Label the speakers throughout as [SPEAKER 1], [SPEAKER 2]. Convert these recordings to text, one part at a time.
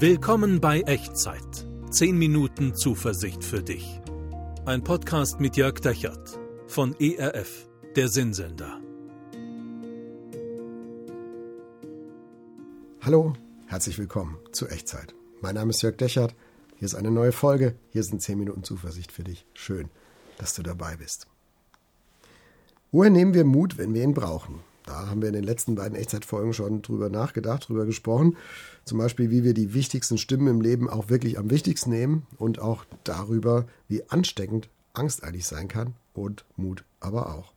[SPEAKER 1] Willkommen bei Echtzeit. 10 Minuten Zuversicht für dich. Ein Podcast mit Jörg Dechert von ERF, der Sinnsender.
[SPEAKER 2] Hallo, herzlich willkommen zu Echtzeit. Mein Name ist Jörg Dechert. Hier ist eine neue Folge. Hier sind 10 Minuten Zuversicht für dich. Schön, dass du dabei bist. Woher nehmen wir Mut, wenn wir ihn brauchen? Da haben wir in den letzten beiden Echtzeitfolgen schon drüber nachgedacht, drüber gesprochen. Zum Beispiel, wie wir die wichtigsten Stimmen im Leben auch wirklich am wichtigsten nehmen und auch darüber, wie ansteckend Angst eigentlich sein kann und Mut aber auch.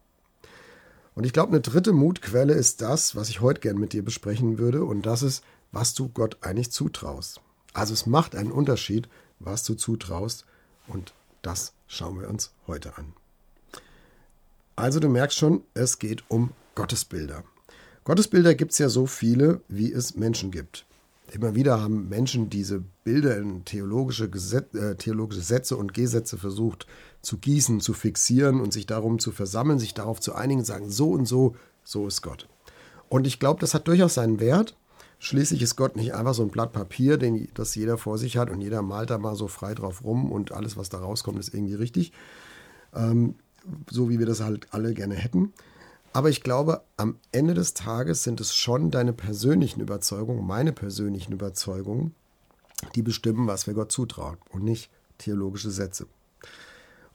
[SPEAKER 2] Und ich glaube, eine dritte Mutquelle ist das, was ich heute gern mit dir besprechen würde, und das ist, was du Gott eigentlich zutraust. Also es macht einen Unterschied, was du zutraust, und das schauen wir uns heute an. Also du merkst schon, es geht um Gottesbilder. Gottesbilder gibt es ja so viele, wie es Menschen gibt. Immer wieder haben Menschen diese Bilder in theologische, Gesetz, äh, theologische Sätze und Gesetze versucht zu gießen, zu fixieren und sich darum zu versammeln, sich darauf zu einigen, sagen, so und so, so ist Gott. Und ich glaube, das hat durchaus seinen Wert. Schließlich ist Gott nicht einfach so ein Blatt Papier, den, das jeder vor sich hat und jeder malt da mal so frei drauf rum und alles, was da rauskommt, ist irgendwie richtig. Ähm, so wie wir das halt alle gerne hätten. Aber ich glaube, am Ende des Tages sind es schon deine persönlichen Überzeugungen, meine persönlichen Überzeugungen, die bestimmen, was wir Gott zutrauen und nicht theologische Sätze.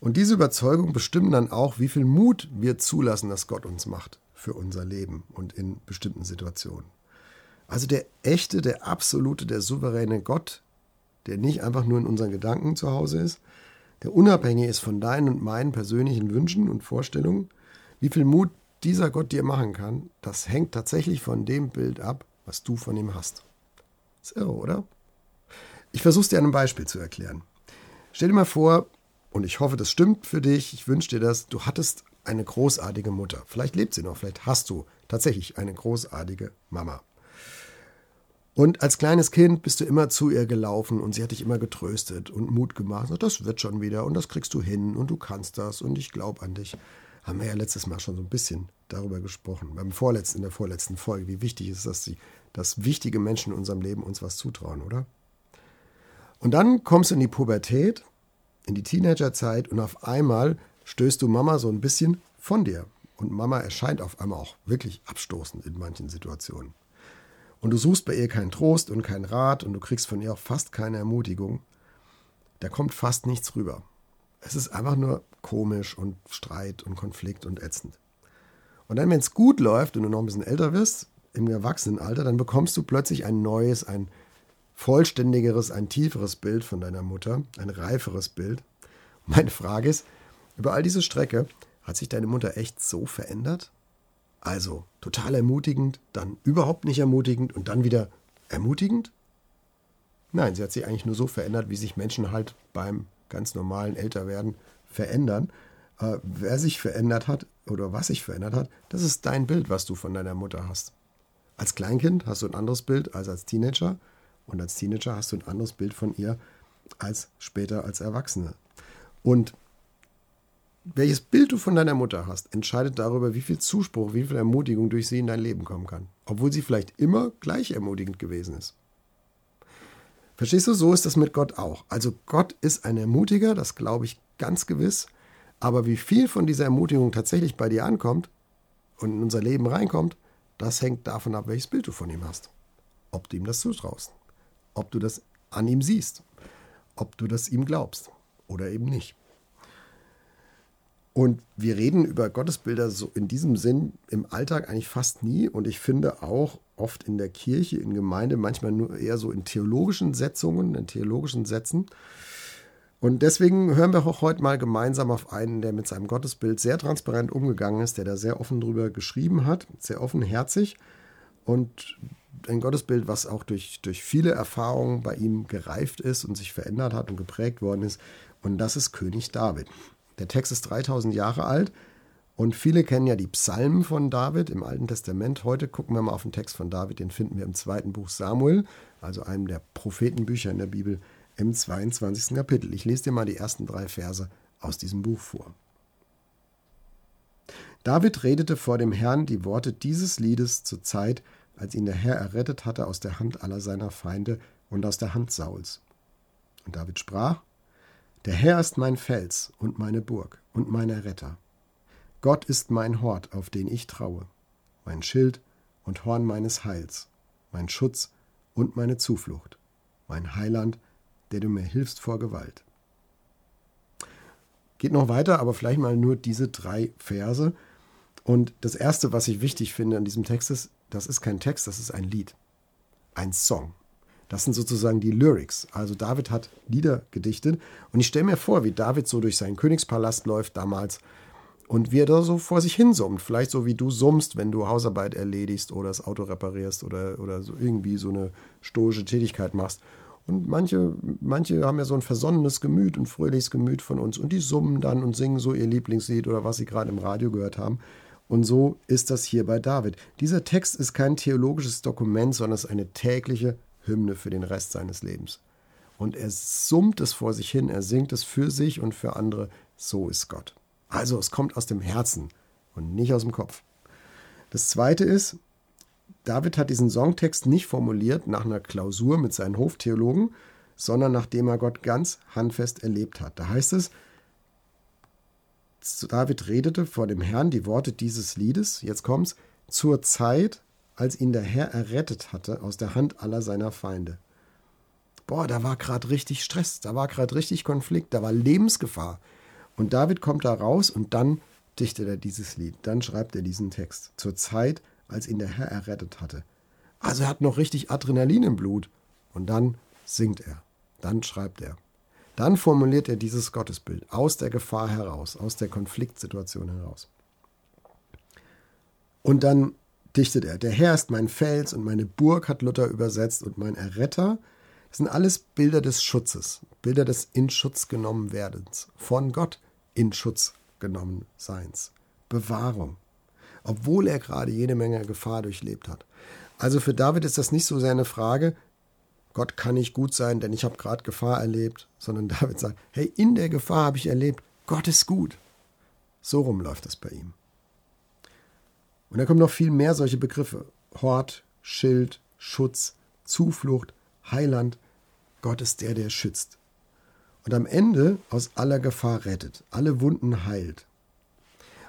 [SPEAKER 2] Und diese Überzeugungen bestimmen dann auch, wie viel Mut wir zulassen, dass Gott uns macht für unser Leben und in bestimmten Situationen. Also der echte, der absolute, der souveräne Gott, der nicht einfach nur in unseren Gedanken zu Hause ist, der unabhängig ist von deinen und meinen persönlichen Wünschen und Vorstellungen, wie viel Mut dieser Gott dir machen kann, das hängt tatsächlich von dem Bild ab, was du von ihm hast. Ist irre, oder? Ich versuche es dir an einem Beispiel zu erklären. Stell dir mal vor, und ich hoffe, das stimmt für dich, ich wünsche dir das, du hattest eine großartige Mutter. Vielleicht lebt sie noch, vielleicht hast du tatsächlich eine großartige Mama. Und als kleines Kind bist du immer zu ihr gelaufen und sie hat dich immer getröstet und Mut gemacht. Das wird schon wieder und das kriegst du hin und du kannst das und ich glaube an dich haben wir ja letztes Mal schon so ein bisschen darüber gesprochen, beim vorletzten, in der vorletzten Folge, wie wichtig ist, dass, sie, dass wichtige Menschen in unserem Leben uns was zutrauen, oder? Und dann kommst du in die Pubertät, in die Teenagerzeit und auf einmal stößt du Mama so ein bisschen von dir. Und Mama erscheint auf einmal auch wirklich abstoßend in manchen Situationen. Und du suchst bei ihr keinen Trost und keinen Rat und du kriegst von ihr auch fast keine Ermutigung. Da kommt fast nichts rüber. Es ist einfach nur komisch und Streit und Konflikt und ätzend. Und dann, wenn es gut läuft und du noch ein bisschen älter wirst, im Erwachsenenalter, dann bekommst du plötzlich ein neues, ein vollständigeres, ein tieferes Bild von deiner Mutter, ein reiferes Bild. Meine Frage ist, über all diese Strecke, hat sich deine Mutter echt so verändert? Also total ermutigend, dann überhaupt nicht ermutigend und dann wieder ermutigend? Nein, sie hat sich eigentlich nur so verändert, wie sich Menschen halt beim ganz normalen Älterwerden verändern. Äh, wer sich verändert hat oder was sich verändert hat, das ist dein Bild, was du von deiner Mutter hast. Als Kleinkind hast du ein anderes Bild als als Teenager und als Teenager hast du ein anderes Bild von ihr als später als Erwachsene. Und welches Bild du von deiner Mutter hast, entscheidet darüber, wie viel Zuspruch, wie viel Ermutigung durch sie in dein Leben kommen kann. Obwohl sie vielleicht immer gleich ermutigend gewesen ist. Verstehst du, so ist das mit Gott auch. Also Gott ist ein Ermutiger, das glaube ich ganz gewiss. Aber wie viel von dieser Ermutigung tatsächlich bei dir ankommt und in unser Leben reinkommt, das hängt davon ab, welches Bild du von ihm hast. Ob du ihm das zutraust. Ob du das an ihm siehst. Ob du das ihm glaubst oder eben nicht. Und wir reden über Gottesbilder so in diesem Sinn im Alltag eigentlich fast nie. Und ich finde auch oft in der Kirche, in Gemeinde, manchmal nur eher so in theologischen Setzungen, in theologischen Sätzen. Und deswegen hören wir auch heute mal gemeinsam auf einen, der mit seinem Gottesbild sehr transparent umgegangen ist, der da sehr offen drüber geschrieben hat, sehr offenherzig. Und ein Gottesbild, was auch durch, durch viele Erfahrungen bei ihm gereift ist und sich verändert hat und geprägt worden ist. Und das ist König David. Der Text ist 3000 Jahre alt und viele kennen ja die Psalmen von David im Alten Testament. Heute gucken wir mal auf den Text von David, den finden wir im zweiten Buch Samuel, also einem der Prophetenbücher in der Bibel im 22. Kapitel. Ich lese dir mal die ersten drei Verse aus diesem Buch vor. David redete vor dem Herrn die Worte dieses Liedes zur Zeit, als ihn der Herr errettet hatte aus der Hand aller seiner Feinde, und aus der Hand Sauls. Und David sprach, Der Herr ist mein Fels und meine Burg und mein Retter. Gott ist mein Hort, auf den ich traue, mein Schild und Horn meines Heils, mein Schutz und meine Zuflucht, mein Heiland, der du mir hilfst vor Gewalt. Geht noch weiter, aber vielleicht mal nur diese drei Verse. Und das Erste, was ich wichtig finde an diesem Text ist, das ist kein Text, das ist ein Lied, ein Song. Das sind sozusagen die Lyrics. Also David hat Lieder gedichtet. Und ich stelle mir vor, wie David so durch seinen Königspalast läuft damals und wie er da so vor sich hin summt. Vielleicht so wie du summst, wenn du Hausarbeit erledigst oder das Auto reparierst oder, oder so irgendwie so eine stoische Tätigkeit machst. Und manche, manche haben ja so ein versonnenes Gemüt, ein fröhliches Gemüt von uns. Und die summen dann und singen so ihr Lieblingslied oder was sie gerade im Radio gehört haben. Und so ist das hier bei David. Dieser Text ist kein theologisches Dokument, sondern es ist eine tägliche Hymne für den Rest seines Lebens. Und er summt es vor sich hin, er singt es für sich und für andere. So ist Gott. Also es kommt aus dem Herzen und nicht aus dem Kopf. Das Zweite ist, David hat diesen Songtext nicht formuliert nach einer Klausur mit seinen Hoftheologen, sondern nachdem er Gott ganz handfest erlebt hat. Da heißt es, David redete vor dem Herrn die Worte dieses Liedes, jetzt kommt's, zur Zeit, als ihn der Herr errettet hatte aus der Hand aller seiner Feinde. Boah, da war gerade richtig Stress, da war gerade richtig Konflikt, da war Lebensgefahr. Und David kommt da raus und dann dichtet er dieses Lied, dann schreibt er diesen Text. Zur Zeit, als ihn der Herr errettet hatte. Also er hat noch richtig Adrenalin im Blut. Und dann singt er, dann schreibt er. Dann formuliert er dieses Gottesbild aus der Gefahr heraus, aus der Konfliktsituation heraus. Und dann dichtet er, der Herr ist mein Fels und meine Burg, hat Luther übersetzt, und mein Erretter. Das sind alles Bilder des Schutzes, Bilder des in Schutz genommen Werdens, von Gott in Schutz genommen Seins, Bewahrung, obwohl er gerade jede Menge Gefahr durchlebt hat. Also für David ist das nicht so sehr eine Frage, Gott kann nicht gut sein, denn ich habe gerade Gefahr erlebt, sondern David sagt, hey, in der Gefahr habe ich erlebt, Gott ist gut. So rum läuft das bei ihm. Und da kommen noch viel mehr solche Begriffe. Hort, Schild, Schutz, Zuflucht, Heiland. Gott ist der, der schützt. Und am Ende aus aller Gefahr rettet, alle Wunden heilt.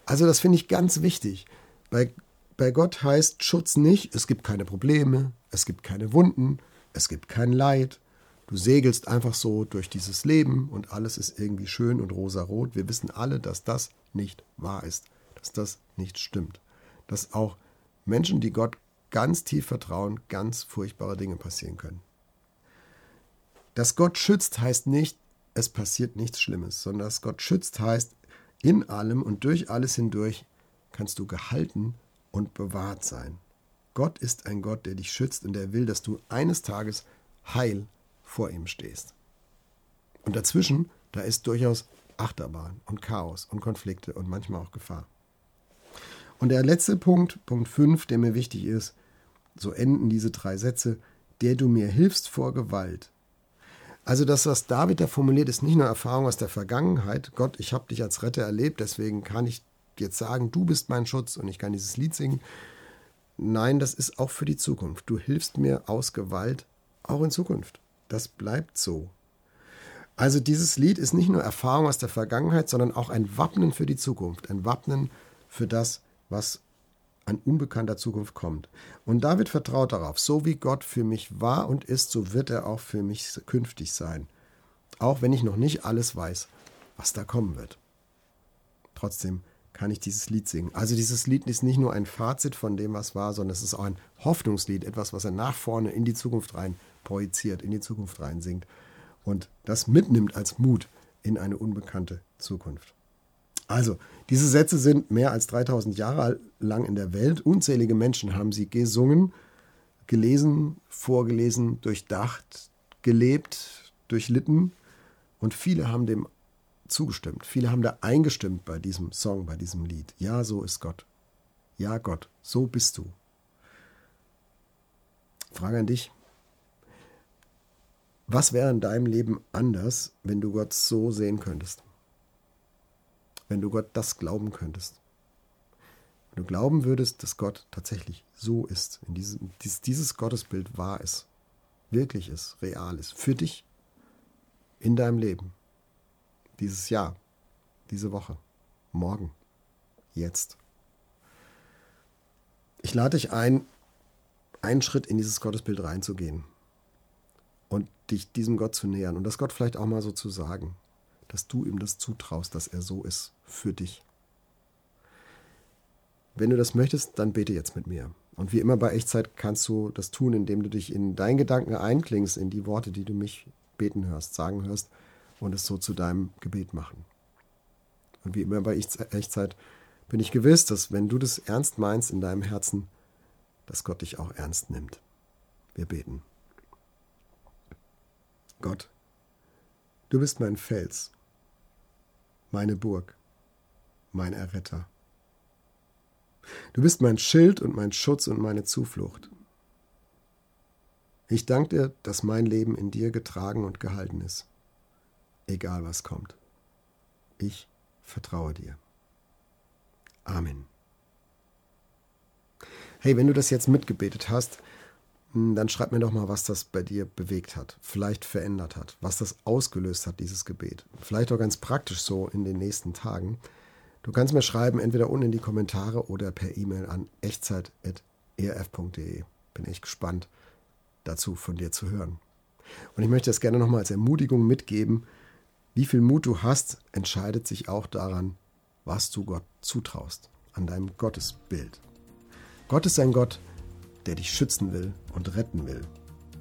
[SPEAKER 2] Also das finde ich ganz wichtig. Bei, bei Gott heißt Schutz nicht, es gibt keine Probleme, es gibt keine Wunden, es gibt kein Leid. Du segelst einfach so durch dieses Leben und alles ist irgendwie schön und rosarot. Wir wissen alle, dass das nicht wahr ist, dass das nicht stimmt. Dass auch Menschen, die Gott ganz tief vertrauen, ganz furchtbare Dinge passieren können. Dass Gott schützt heißt nicht, es passiert nichts Schlimmes, sondern dass Gott schützt heißt, in allem und durch alles hindurch kannst du gehalten und bewahrt sein. Gott ist ein Gott, der dich schützt und der will, dass du eines Tages heil vor ihm stehst. Und dazwischen, da ist durchaus Achterbahn und Chaos und Konflikte und manchmal auch Gefahr. Und der letzte Punkt, Punkt 5, der mir wichtig ist, so enden diese drei Sätze, der du mir hilfst vor Gewalt. Also das, was David da formuliert, ist nicht nur Erfahrung aus der Vergangenheit. Gott, ich habe dich als Retter erlebt, deswegen kann ich jetzt sagen, du bist mein Schutz und ich kann dieses Lied singen. Nein, das ist auch für die Zukunft. Du hilfst mir aus Gewalt auch in Zukunft. Das bleibt so. Also dieses Lied ist nicht nur Erfahrung aus der Vergangenheit, sondern auch ein Wappnen für die Zukunft, ein Wappnen für das, was an unbekannter Zukunft kommt. Und David vertraut darauf, so wie Gott für mich war und ist, so wird er auch für mich künftig sein. Auch wenn ich noch nicht alles weiß, was da kommen wird. Trotzdem kann ich dieses Lied singen. Also dieses Lied ist nicht nur ein Fazit von dem, was war, sondern es ist auch ein Hoffnungslied, etwas, was er nach vorne in die Zukunft rein projiziert, in die Zukunft rein singt und das mitnimmt als Mut in eine unbekannte Zukunft. Also, diese Sätze sind mehr als 3000 Jahre lang in der Welt. Unzählige Menschen haben sie gesungen, gelesen, vorgelesen, durchdacht, gelebt, durchlitten und viele haben dem zugestimmt. Viele haben da eingestimmt bei diesem Song, bei diesem Lied. Ja, so ist Gott. Ja, Gott, so bist du. Frage an dich. Was wäre in deinem Leben anders, wenn du Gott so sehen könntest? Wenn du Gott das glauben könntest? Wenn du glauben würdest, dass Gott tatsächlich so ist, in diesem, dieses Gottesbild wahr ist. wirklich ist, real ist, für dich in deinem Leben, dieses Jahr, diese Woche, morgen, jetzt. Ich lade dich ein, einen Schritt in dieses Gottesbild reinzugehen und dich diesem Gott zu nähern und das Gott vielleicht auch mal so zu sagen, dass du ihm das zutraust, dass er so ist für dich. Wenn du das möchtest, dann bete jetzt mit mir. Und wie immer bei Echtzeit kannst du das tun, indem du dich in deinen Gedanken einklingst, in die Worte, die du mich beten hörst, sagen hörst und es so zu deinem Gebet machen. Und wie immer bei Echtzeit bin ich gewiss, dass wenn du das ernst meinst in deinem Herzen, dass Gott dich auch ernst nimmt. Wir beten. Gott, du bist mein Fels, meine Burg, mein Erretter. Du bist mein Schild und mein Schutz und meine Zuflucht. Ich danke dir, dass mein Leben in dir getragen und gehalten ist, egal was kommt. Ich vertraue dir. Amen. Hey, wenn du das jetzt mitgebetet hast, dann schreib mir doch mal, was das bei dir bewegt hat, vielleicht verändert hat, was das ausgelöst hat, dieses Gebet. Vielleicht auch ganz praktisch so in den nächsten Tagen. Du kannst mir schreiben, entweder unten in die Kommentare oder per E-Mail an echtzeit.erf.de. Bin echt gespannt, dazu von dir zu hören. Und ich möchte das gerne nochmal als Ermutigung mitgeben. Wie viel Mut du hast, entscheidet sich auch daran, was du Gott zutraust, an deinem Gottesbild. Gott ist ein Gott, der dich schützen will und retten will.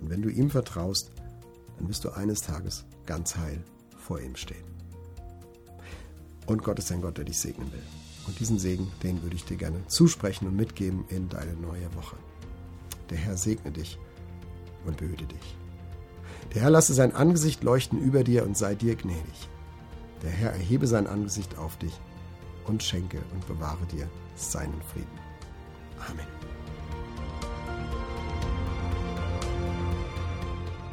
[SPEAKER 2] Und wenn du ihm vertraust, dann wirst du eines Tages ganz heil vor ihm stehen. Und Gott ist ein Gott, der dich segnen will. Und diesen Segen, den würde ich dir gerne zusprechen und mitgeben in deine neue Woche. Der Herr segne dich und behüte dich. Der Herr lasse sein Angesicht leuchten über dir und sei dir gnädig. Der Herr erhebe sein Angesicht auf dich und schenke und bewahre dir seinen Frieden. Amen.